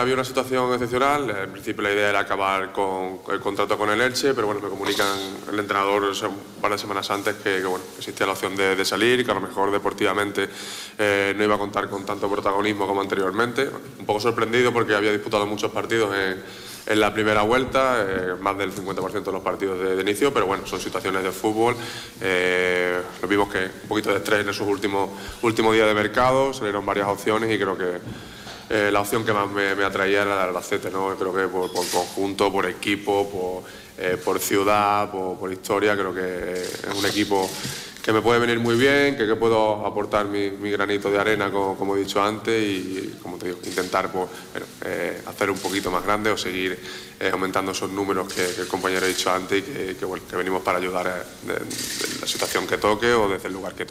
había una situación excepcional. En principio la idea era acabar con el contrato con el Elche, pero bueno, me comunican el entrenador un par de semanas antes que, bueno, existía la opción de, salir, que a lo mejor deportivamente eh, no iba a contar con tanto protagonismo como anteriormente. Un poco sorprendido porque había disputado muchos partidos en, en la primera vuelta, eh, más del 50% de los partidos de, inicio, pero bueno, son situaciones de fútbol. Eh, lo vimos que un poquito de estrés en esos últimos, últimos días de mercado, salieron varias opciones y creo que eh, la opción que más me, atraía era la del Albacete, ¿no? creo que por, conjunto, por equipo, por, por ciudad, por, historia, creo que es un equipo que me puede venir muy bien, que, puedo aportar mi, granito de arena, como, he dicho antes, y como te digo, intentar pues, eh, hacer un poquito más grande o seguir eh, aumentando esos números que, el compañero ha dicho antes y que, que venimos para ayudar en la situación que toque o desde el lugar que toque.